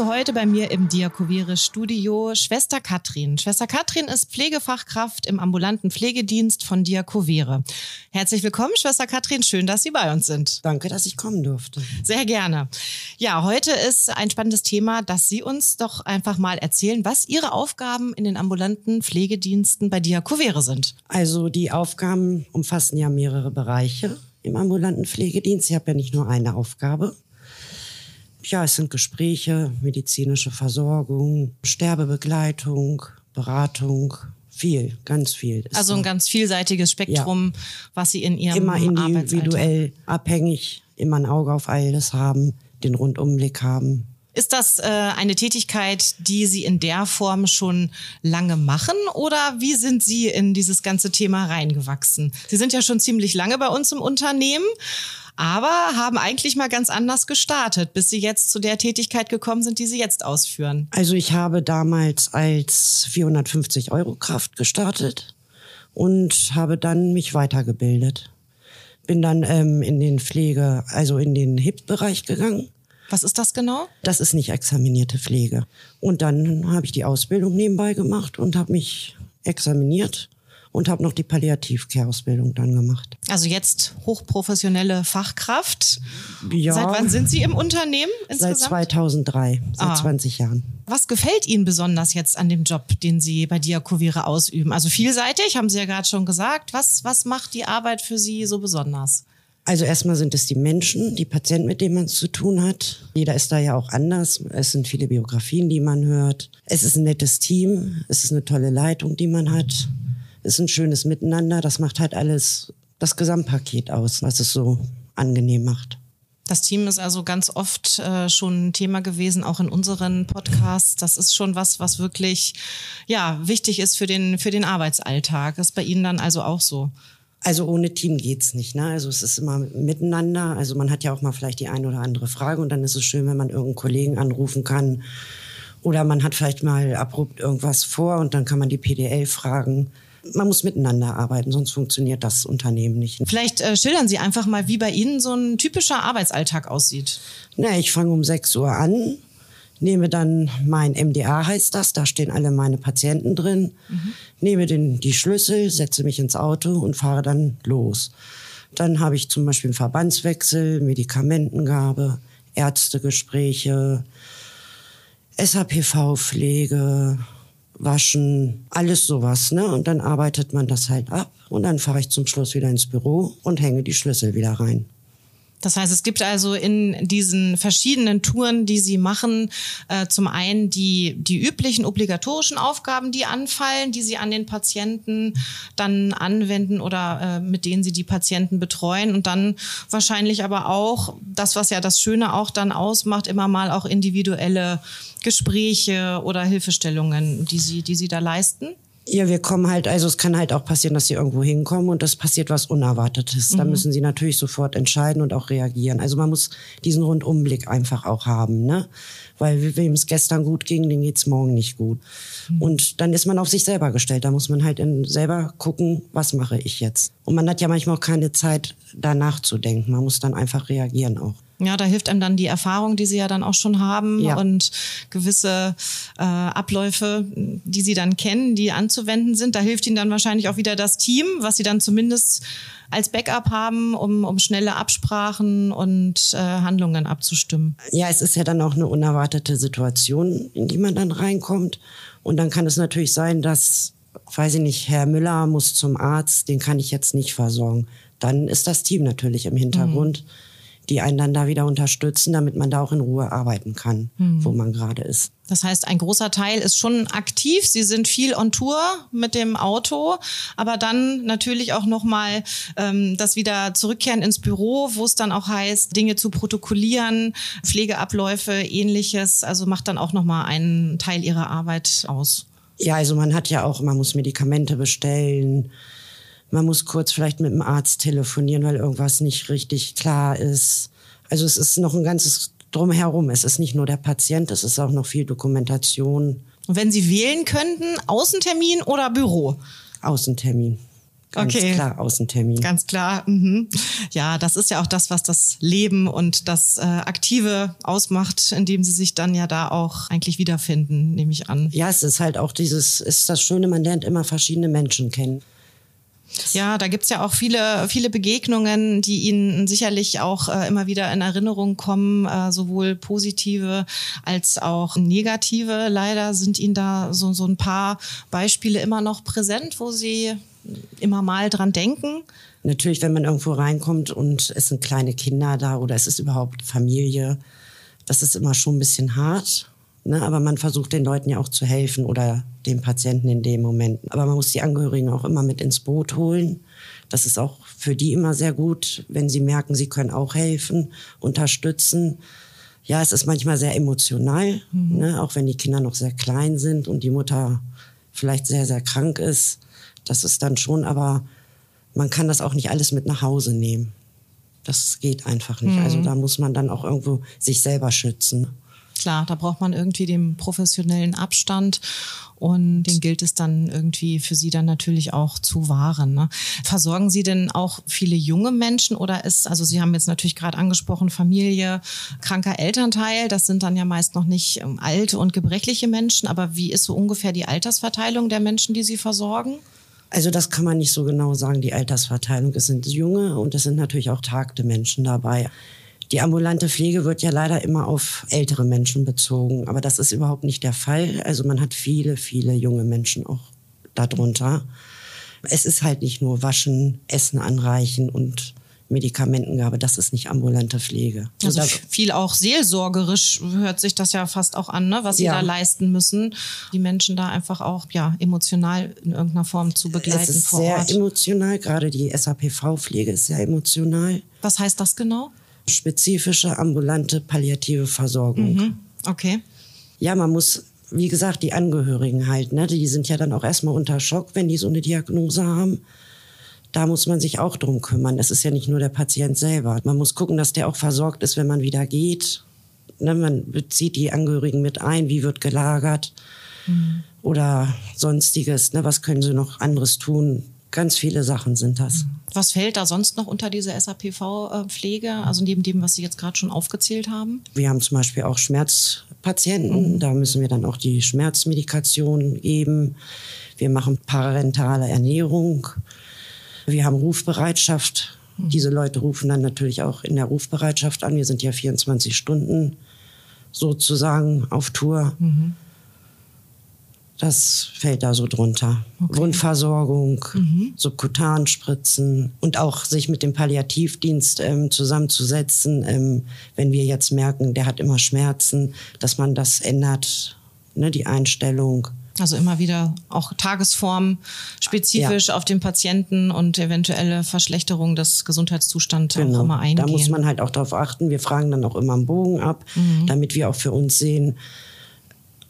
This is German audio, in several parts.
Begrüße heute bei mir im Diakovere Studio Schwester Katrin. Schwester Katrin ist Pflegefachkraft im ambulanten Pflegedienst von Diakovere. Herzlich willkommen, Schwester Katrin. Schön, dass Sie bei uns sind. Danke, dass ich kommen durfte. Sehr gerne. Ja, heute ist ein spannendes Thema, dass Sie uns doch einfach mal erzählen, was Ihre Aufgaben in den ambulanten Pflegediensten bei Diakovere sind. Also die Aufgaben umfassen ja mehrere Bereiche im ambulanten Pflegedienst. Ich habe ja nicht nur eine Aufgabe. Ja, es sind Gespräche, medizinische Versorgung, Sterbebegleitung, Beratung, viel, ganz viel. Also ein ganz vielseitiges Spektrum, ja. was Sie in Ihrem Immer individuell, abhängig, immer ein Auge auf alles haben, den Rundumblick haben. Ist das äh, eine Tätigkeit, die Sie in der Form schon lange machen oder wie sind Sie in dieses ganze Thema reingewachsen? Sie sind ja schon ziemlich lange bei uns im Unternehmen aber haben eigentlich mal ganz anders gestartet, bis sie jetzt zu der Tätigkeit gekommen sind, die sie jetzt ausführen. Also ich habe damals als 450 Euro Kraft gestartet und habe dann mich weitergebildet. Bin dann ähm, in den Pflege, also in den HIP-Bereich gegangen. Was ist das genau? Das ist nicht examinierte Pflege. Und dann habe ich die Ausbildung nebenbei gemacht und habe mich examiniert und habe noch die Palliativcare-Ausbildung dann gemacht. Also jetzt hochprofessionelle Fachkraft. Ja. Seit wann sind Sie im Unternehmen insgesamt? Seit 2003, seit ah. 20 Jahren. Was gefällt Ihnen besonders jetzt an dem Job, den Sie bei Diakovere ausüben? Also vielseitig, haben Sie ja gerade schon gesagt. Was, was macht die Arbeit für Sie so besonders? Also erstmal sind es die Menschen, die Patienten, mit denen man es zu tun hat. Jeder ist da ja auch anders. Es sind viele Biografien, die man hört. Es ist ein nettes Team. Es ist eine tolle Leitung, die man hat ist ein schönes Miteinander. Das macht halt alles das Gesamtpaket aus, was es so angenehm macht. Das Team ist also ganz oft äh, schon ein Thema gewesen, auch in unseren Podcasts. Das ist schon was, was wirklich ja wichtig ist für den für den Arbeitsalltag. Das ist bei Ihnen dann also auch so. Also ohne Team geht's nicht. Ne? Also es ist immer miteinander. Also man hat ja auch mal vielleicht die eine oder andere Frage und dann ist es schön, wenn man irgendeinen Kollegen anrufen kann oder man hat vielleicht mal abrupt irgendwas vor und dann kann man die PDL fragen man muss miteinander arbeiten, sonst funktioniert das Unternehmen nicht. Vielleicht äh, schildern Sie einfach mal, wie bei Ihnen so ein typischer Arbeitsalltag aussieht. Na, ich fange um 6 Uhr an, nehme dann mein MDA heißt das, da stehen alle meine Patienten drin, mhm. nehme den, die Schlüssel, setze mich ins Auto und fahre dann los. Dann habe ich zum Beispiel einen Verbandswechsel, Medikamentengabe, Ärztegespräche, SAPV-Pflege, waschen, alles sowas. Ne? Und dann arbeitet man das halt ab und dann fahre ich zum Schluss wieder ins Büro und hänge die Schlüssel wieder rein. Das heißt, es gibt also in diesen verschiedenen Touren, die Sie machen, äh, zum einen die, die üblichen obligatorischen Aufgaben, die anfallen, die Sie an den Patienten dann anwenden oder äh, mit denen Sie die Patienten betreuen und dann wahrscheinlich aber auch das, was ja das Schöne auch dann ausmacht, immer mal auch individuelle Gespräche oder Hilfestellungen, die Sie, die Sie da leisten. Ja, wir kommen halt, also es kann halt auch passieren, dass sie irgendwo hinkommen und es passiert was Unerwartetes. Mhm. Da müssen sie natürlich sofort entscheiden und auch reagieren. Also man muss diesen Rundumblick einfach auch haben, ne? Weil wem es gestern gut ging, den geht's morgen nicht gut. Mhm. Und dann ist man auf sich selber gestellt. Da muss man halt in, selber gucken, was mache ich jetzt. Und man hat ja manchmal auch keine Zeit, danach zu denken. Man muss dann einfach reagieren auch. Ja, da hilft einem dann die Erfahrung, die sie ja dann auch schon haben ja. und gewisse äh, Abläufe, die sie dann kennen, die anzuwenden sind. Da hilft ihnen dann wahrscheinlich auch wieder das Team, was sie dann zumindest als Backup haben, um, um schnelle Absprachen und äh, Handlungen abzustimmen. Ja, es ist ja dann auch eine unerwartete Situation, in die man dann reinkommt. Und dann kann es natürlich sein, dass, weiß ich nicht, Herr Müller muss zum Arzt, den kann ich jetzt nicht versorgen. Dann ist das Team natürlich im Hintergrund. Mhm die einen dann da wieder unterstützen, damit man da auch in Ruhe arbeiten kann, mhm. wo man gerade ist. Das heißt, ein großer Teil ist schon aktiv. Sie sind viel on Tour mit dem Auto, aber dann natürlich auch nochmal ähm, das wieder zurückkehren ins Büro, wo es dann auch heißt, Dinge zu protokollieren, Pflegeabläufe, ähnliches. Also macht dann auch nochmal einen Teil ihrer Arbeit aus. Ja, also man hat ja auch, man muss Medikamente bestellen man muss kurz vielleicht mit dem Arzt telefonieren, weil irgendwas nicht richtig klar ist. Also es ist noch ein ganzes Drumherum. Es ist nicht nur der Patient, es ist auch noch viel Dokumentation. Und wenn Sie wählen könnten, Außentermin oder Büro? Außentermin. Ganz okay. klar Außentermin. Ganz klar. Mhm. Ja, das ist ja auch das, was das Leben und das äh, Aktive ausmacht, in dem sie sich dann ja da auch eigentlich wiederfinden, nehme ich an. Ja, es ist halt auch dieses, ist das Schöne, man lernt immer verschiedene Menschen kennen. Ja, da gibt's ja auch viele, viele Begegnungen, die Ihnen sicherlich auch äh, immer wieder in Erinnerung kommen, äh, sowohl positive als auch negative. Leider sind Ihnen da so, so ein paar Beispiele immer noch präsent, wo Sie immer mal dran denken. Natürlich, wenn man irgendwo reinkommt und es sind kleine Kinder da oder es ist überhaupt Familie, das ist immer schon ein bisschen hart. Ne? Aber man versucht den Leuten ja auch zu helfen oder den Patienten in dem Moment. Aber man muss die Angehörigen auch immer mit ins Boot holen. Das ist auch für die immer sehr gut, wenn sie merken, sie können auch helfen, unterstützen. Ja, es ist manchmal sehr emotional, mhm. ne? auch wenn die Kinder noch sehr klein sind und die Mutter vielleicht sehr, sehr krank ist. Das ist dann schon, aber man kann das auch nicht alles mit nach Hause nehmen. Das geht einfach nicht. Also mhm. Also da muss man dann auch irgendwo sich selber schützen. Klar, da braucht man irgendwie den professionellen Abstand und den gilt es dann irgendwie für Sie dann natürlich auch zu wahren. Ne? Versorgen Sie denn auch viele junge Menschen oder ist, also Sie haben jetzt natürlich gerade angesprochen, Familie, kranker Elternteil, das sind dann ja meist noch nicht ähm, alte und gebrechliche Menschen, aber wie ist so ungefähr die Altersverteilung der Menschen, die Sie versorgen? Also das kann man nicht so genau sagen, die Altersverteilung. Es sind junge und es sind natürlich auch tagte Menschen dabei. Die ambulante Pflege wird ja leider immer auf ältere Menschen bezogen, aber das ist überhaupt nicht der Fall. Also man hat viele, viele junge Menschen auch darunter. Es ist halt nicht nur Waschen, Essen anreichen und Medikamentengabe, das ist nicht ambulante Pflege. Also viel auch seelsorgerisch hört sich das ja fast auch an, ne? was sie ja. da leisten müssen, die Menschen da einfach auch ja emotional in irgendeiner Form zu begleiten. Es ist sehr Ort. emotional, gerade die SAPV-Pflege ist sehr emotional. Was heißt das genau? Spezifische ambulante palliative Versorgung. Mhm. Okay. Ja, man muss, wie gesagt, die Angehörigen halt, ne, die sind ja dann auch erstmal unter Schock, wenn die so eine Diagnose haben. Da muss man sich auch drum kümmern. Es ist ja nicht nur der Patient selber. Man muss gucken, dass der auch versorgt ist, wenn man wieder geht. Ne, man bezieht die Angehörigen mit ein, wie wird gelagert mhm. oder sonstiges. Ne, was können sie noch anderes tun? Ganz viele Sachen sind das. Was fällt da sonst noch unter diese SAPV-Pflege, also neben dem, was Sie jetzt gerade schon aufgezählt haben? Wir haben zum Beispiel auch Schmerzpatienten, mhm. da müssen wir dann auch die Schmerzmedikation geben. Wir machen parentale Ernährung. Wir haben Rufbereitschaft. Mhm. Diese Leute rufen dann natürlich auch in der Rufbereitschaft an. Wir sind ja 24 Stunden sozusagen auf Tour. Mhm. Das fällt da so drunter. Okay. Wundversorgung, mhm. Subkutanspritzen und auch sich mit dem Palliativdienst ähm, zusammenzusetzen, ähm, wenn wir jetzt merken, der hat immer Schmerzen, dass man das ändert, ne, die Einstellung. Also immer wieder auch Tagesform spezifisch ja. auf den Patienten und eventuelle Verschlechterung des Gesundheitszustands genau. immer eingehen. Da muss man halt auch darauf achten. Wir fragen dann auch immer einen Bogen ab, mhm. damit wir auch für uns sehen,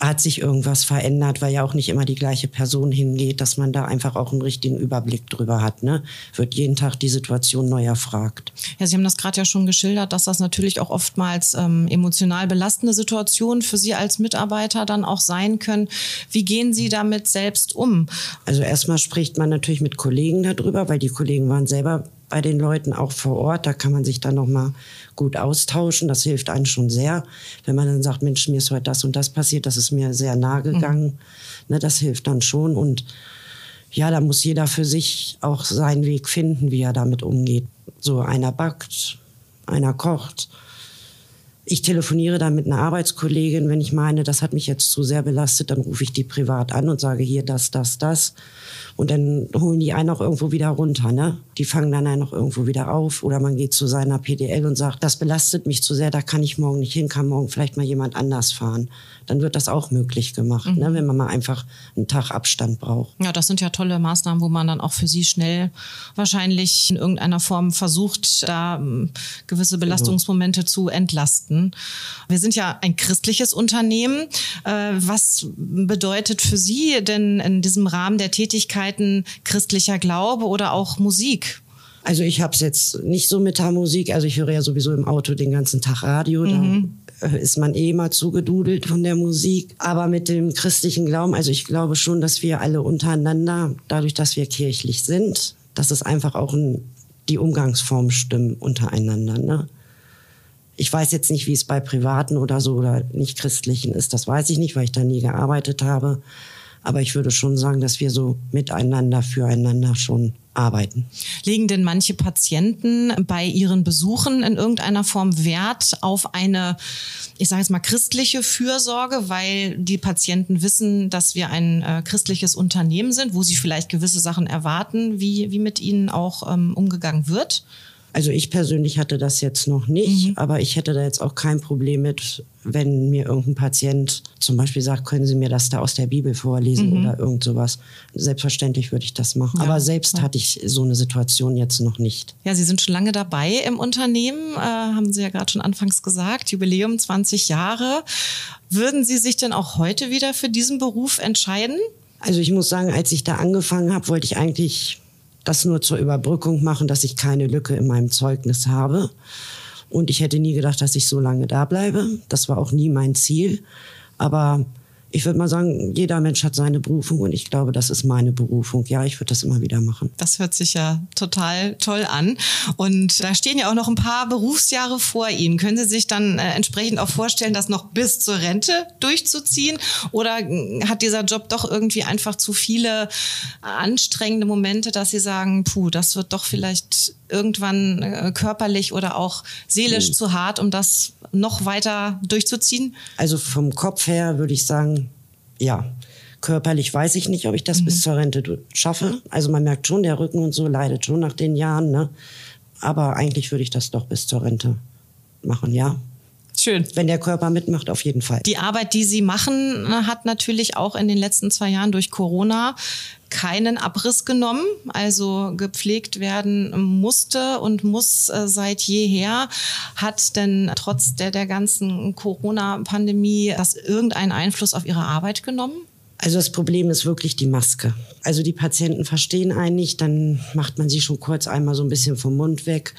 hat sich irgendwas verändert, weil ja auch nicht immer die gleiche Person hingeht, dass man da einfach auch einen richtigen Überblick drüber hat. Ne? Wird jeden Tag die Situation neu erfragt. Ja, Sie haben das gerade ja schon geschildert, dass das natürlich auch oftmals ähm, emotional belastende Situationen für Sie als Mitarbeiter dann auch sein können. Wie gehen Sie damit selbst um? Also erstmal spricht man natürlich mit Kollegen darüber, weil die Kollegen waren selber bei den Leuten auch vor Ort. Da kann man sich dann noch mal gut austauschen. Das hilft einem schon sehr, wenn man dann sagt, Mensch, mir ist heute das und das passiert. Das ist mir sehr nahe gegangen. Mhm. Ne, das hilft dann schon und ja, da muss jeder für sich auch seinen Weg finden, wie er damit umgeht. So einer backt, einer kocht, ich telefoniere dann mit einer Arbeitskollegin, wenn ich meine, das hat mich jetzt zu sehr belastet, dann rufe ich die privat an und sage hier das, das, das. Und dann holen die einen auch irgendwo wieder runter, ne? Die fangen dann einen auch irgendwo wieder auf. Oder man geht zu seiner PDL und sagt, das belastet mich zu sehr, da kann ich morgen nicht hin, kann morgen vielleicht mal jemand anders fahren. Dann wird das auch möglich gemacht, ne? mhm. ne? wenn man mal einfach einen Tag Abstand braucht. Ja, das sind ja tolle Maßnahmen, wo man dann auch für sie schnell wahrscheinlich in irgendeiner Form versucht, da ähm, gewisse genau. Belastungsmomente genau. zu entlasten können. Wir sind ja ein christliches Unternehmen. Äh, was bedeutet für Sie denn in diesem Rahmen der Tätigkeiten christlicher Glaube oder auch Musik? Also ich habe es jetzt nicht so mit der Musik. Also ich höre ja sowieso im Auto den ganzen Tag Radio. Mhm. Da ist man eh mal zugedudelt von der Musik. Aber mit dem christlichen Glauben, also ich glaube schon, dass wir alle untereinander, dadurch, dass wir kirchlich sind, dass es einfach auch ein, die Umgangsformen stimmen untereinander. Ne? Ich weiß jetzt nicht, wie es bei Privaten oder so oder nicht Christlichen ist. Das weiß ich nicht, weil ich da nie gearbeitet habe. Aber ich würde schon sagen, dass wir so miteinander, füreinander schon arbeiten. Legen denn manche Patienten bei ihren Besuchen in irgendeiner Form Wert auf eine, ich sage jetzt mal, christliche Fürsorge, weil die Patienten wissen, dass wir ein äh, christliches Unternehmen sind, wo sie vielleicht gewisse Sachen erwarten, wie, wie mit ihnen auch ähm, umgegangen wird? Also ich persönlich hatte das jetzt noch nicht, mhm. aber ich hätte da jetzt auch kein Problem mit, wenn mir irgendein Patient zum Beispiel sagt, können Sie mir das da aus der Bibel vorlesen mhm. oder irgend sowas. Selbstverständlich würde ich das machen. Ja. Aber selbst ja. hatte ich so eine Situation jetzt noch nicht. Ja, Sie sind schon lange dabei im Unternehmen, äh, haben Sie ja gerade schon anfangs gesagt, Jubiläum 20 Jahre. Würden Sie sich denn auch heute wieder für diesen Beruf entscheiden? Also ich muss sagen, als ich da angefangen habe, wollte ich eigentlich das nur zur Überbrückung machen, dass ich keine Lücke in meinem Zeugnis habe. Und ich hätte nie gedacht, dass ich so lange da bleibe. Das war auch nie mein Ziel. Aber ich würde mal sagen, jeder Mensch hat seine Berufung und ich glaube, das ist meine Berufung. Ja, ich würde das immer wieder machen. Das hört sich ja total toll an. Und da stehen ja auch noch ein paar Berufsjahre vor Ihnen. Können Sie sich dann äh, entsprechend auch vorstellen, das noch bis zur Rente durchzuziehen? Oder äh, hat dieser Job doch irgendwie einfach zu viele anstrengende Momente, dass Sie sagen, puh, das wird doch vielleicht irgendwann äh, körperlich oder auch seelisch mhm. zu hart, um das noch weiter durchzuziehen? Also vom Kopf her würde ich sagen, ja. Körperlich weiß ich nicht, ob ich das mhm. bis zur Rente schaffe. Also man merkt schon, der Rücken und so leidet schon nach den Jahren. Ne? Aber eigentlich würde ich das doch bis zur Rente machen, ja. Schön. Wenn der Körper mitmacht, auf jeden Fall. Die Arbeit, die Sie machen, hat natürlich auch in den letzten zwei Jahren durch Corona keinen Abriss genommen, also gepflegt werden musste und muss äh, seit jeher. Hat denn trotz der, der ganzen Corona-Pandemie das irgendeinen Einfluss auf Ihre Arbeit genommen? Also das Problem ist wirklich die Maske. Also die Patienten verstehen einen nicht, dann macht man sie schon kurz einmal so ein bisschen vom Mund weg.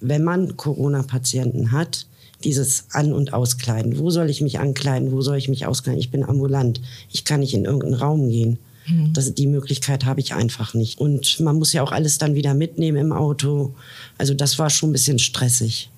Wenn man Corona-Patienten hat, dieses An- und Auskleiden. Wo soll ich mich ankleiden? Wo soll ich mich auskleiden? Ich bin ambulant. Ich kann nicht in irgendeinen Raum gehen. Mhm. Das, die Möglichkeit habe ich einfach nicht. Und man muss ja auch alles dann wieder mitnehmen im Auto. Also das war schon ein bisschen stressig.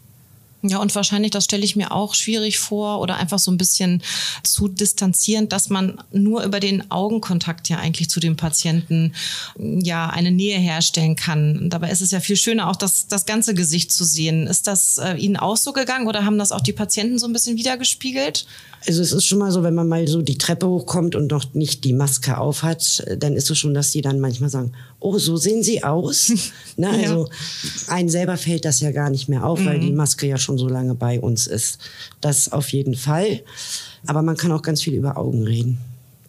Ja, und wahrscheinlich, das stelle ich mir auch schwierig vor oder einfach so ein bisschen zu distanzierend, dass man nur über den Augenkontakt ja eigentlich zu dem Patienten ja eine Nähe herstellen kann. Dabei ist es ja viel schöner, auch das, das ganze Gesicht zu sehen. Ist das äh, Ihnen auch so gegangen oder haben das auch die Patienten so ein bisschen wiedergespiegelt? Also es ist schon mal so, wenn man mal so die Treppe hochkommt und noch nicht die Maske auf hat, dann ist es schon, dass die dann manchmal sagen, oh, so sehen sie aus. ne? Also ja. einen selber fällt das ja gar nicht mehr auf, mhm. weil die Maske ja schon so lange bei uns ist. Das auf jeden Fall. Aber man kann auch ganz viel über Augen reden.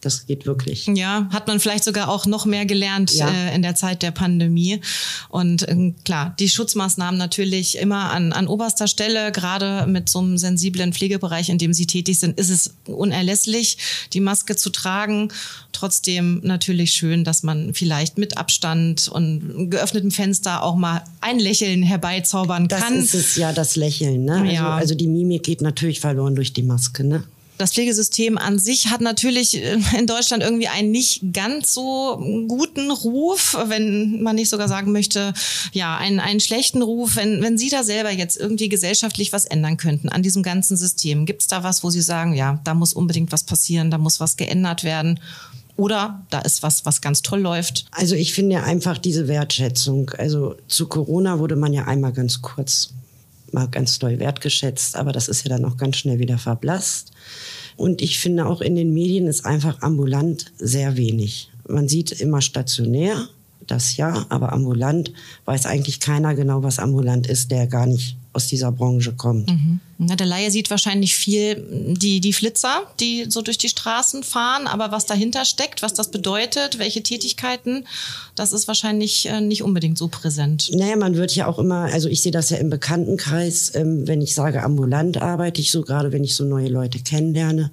Das geht wirklich. Ja, hat man vielleicht sogar auch noch mehr gelernt ja. äh, in der Zeit der Pandemie. Und äh, klar, die Schutzmaßnahmen natürlich immer an, an oberster Stelle. Gerade mit so einem sensiblen Pflegebereich, in dem Sie tätig sind, ist es unerlässlich, die Maske zu tragen. Trotzdem natürlich schön, dass man vielleicht mit Abstand und geöffnetem Fenster auch mal ein Lächeln herbeizaubern kann. Das ist es ja, das Lächeln. Ne? Also, ja. also die Mimik geht natürlich verloren durch die Maske. Ne? Das Pflegesystem an sich hat natürlich äh, in Deutschland irgendwie einen nicht ganz so guten Ruf, wenn man nicht sogar sagen möchte, ja, einen, einen schlechten Ruf. Wenn, wenn Sie da selber jetzt irgendwie gesellschaftlich was ändern könnten an diesem ganzen System, gibt es da was, wo Sie sagen, ja, da muss unbedingt was passieren, da muss was geändert werden? Oder da ist was, was ganz toll läuft. Also ich finde einfach diese Wertschätzung. Also zu Corona wurde man ja einmal ganz kurz mal ganz doll wertgeschätzt, aber das ist ja dann auch ganz schnell wieder verblasst. Und ich finde auch in den Medien ist einfach ambulant sehr wenig. Man sieht immer stationär, das ja, aber ambulant weiß eigentlich keiner genau, was ambulant ist, der gar nicht aus dieser Branche kommt. Mhm. Ja, der Laie sieht wahrscheinlich viel die, die Flitzer, die so durch die Straßen fahren, aber was dahinter steckt, was das bedeutet, welche Tätigkeiten, das ist wahrscheinlich äh, nicht unbedingt so präsent. Naja, man wird ja auch immer, also ich sehe das ja im Bekanntenkreis, ähm, wenn ich sage ambulant arbeite ich so, gerade wenn ich so neue Leute kennenlerne.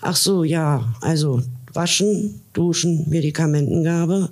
Ach so, ja, also waschen, duschen, Medikamentengabe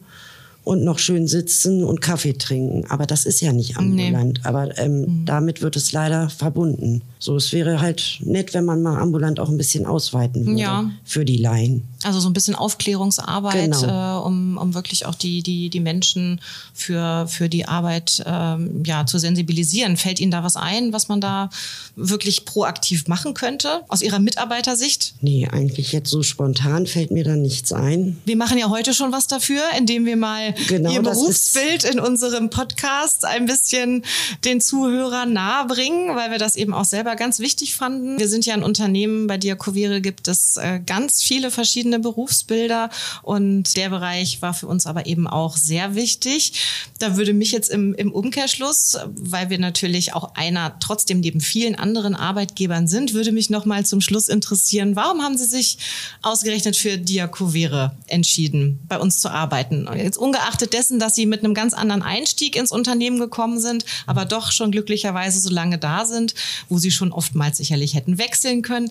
und noch schön sitzen und Kaffee trinken. Aber das ist ja nicht ambulant. Nee. Aber ähm, mhm. damit wird es leider verbunden. So, es wäre halt nett, wenn man mal ambulant auch ein bisschen ausweiten würde ja. für die Laien. Also so ein bisschen Aufklärungsarbeit, genau. äh, um, um wirklich auch die, die, die Menschen für, für die Arbeit ähm, ja, zu sensibilisieren. Fällt Ihnen da was ein, was man da wirklich proaktiv machen könnte, aus Ihrer Mitarbeitersicht? Nee, eigentlich jetzt so spontan fällt mir da nichts ein. Wir machen ja heute schon was dafür, indem wir mal genau, Ihr Berufsbild in unserem Podcast ein bisschen den Zuhörern nahebringen, weil wir das eben auch selber ganz wichtig fanden. Wir sind ja ein Unternehmen, bei Diakovere gibt es äh, ganz viele verschiedene Berufsbilder und der Bereich war für uns aber eben auch sehr wichtig. Da würde mich jetzt im, im Umkehrschluss, weil wir natürlich auch einer trotzdem neben vielen anderen Arbeitgebern sind, würde mich noch mal zum Schluss interessieren, warum haben Sie sich ausgerechnet für Diakovere entschieden, bei uns zu arbeiten? Jetzt ungeachtet dessen, dass Sie mit einem ganz anderen Einstieg ins Unternehmen gekommen sind, aber doch schon glücklicherweise so lange da sind, wo Sie schon oftmals sicherlich hätten wechseln können.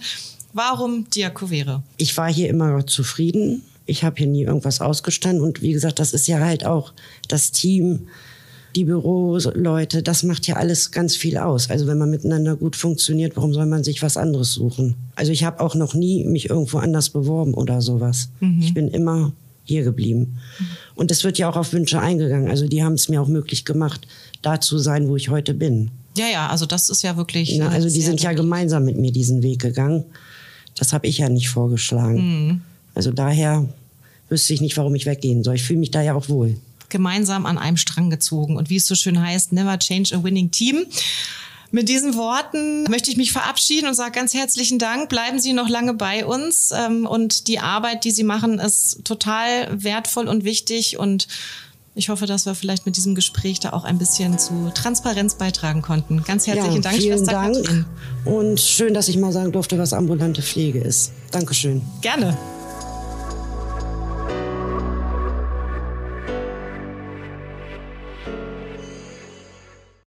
Warum Diakovere? Ich war hier immer zufrieden. Ich habe hier nie irgendwas ausgestanden. Und wie gesagt, das ist ja halt auch das Team, die Büroleute, das macht ja alles ganz viel aus. Also wenn man miteinander gut funktioniert, warum soll man sich was anderes suchen? Also ich habe auch noch nie mich irgendwo anders beworben oder sowas. Mhm. Ich bin immer hier geblieben. Und es wird ja auch auf Wünsche eingegangen. Also die haben es mir auch möglich gemacht, da zu sein, wo ich heute bin. Ja, ja, also das ist ja wirklich. Ja, also die sind ja gemeinsam mit mir diesen Weg gegangen. Das habe ich ja nicht vorgeschlagen. Mhm. Also daher wüsste ich nicht, warum ich weggehen soll. Ich fühle mich da ja auch wohl. Gemeinsam an einem Strang gezogen. Und wie es so schön heißt, never change a winning team. Mit diesen Worten möchte ich mich verabschieden und sage ganz herzlichen Dank. Bleiben Sie noch lange bei uns. Ähm, und die Arbeit, die Sie machen, ist total wertvoll und wichtig. Und ich hoffe, dass wir vielleicht mit diesem Gespräch da auch ein bisschen zu Transparenz beitragen konnten. Ganz herzlichen ja, Dank, vielen Schwester Dank. Katrin. Und schön, dass ich mal sagen durfte, was ambulante Pflege ist. Dankeschön. Gerne.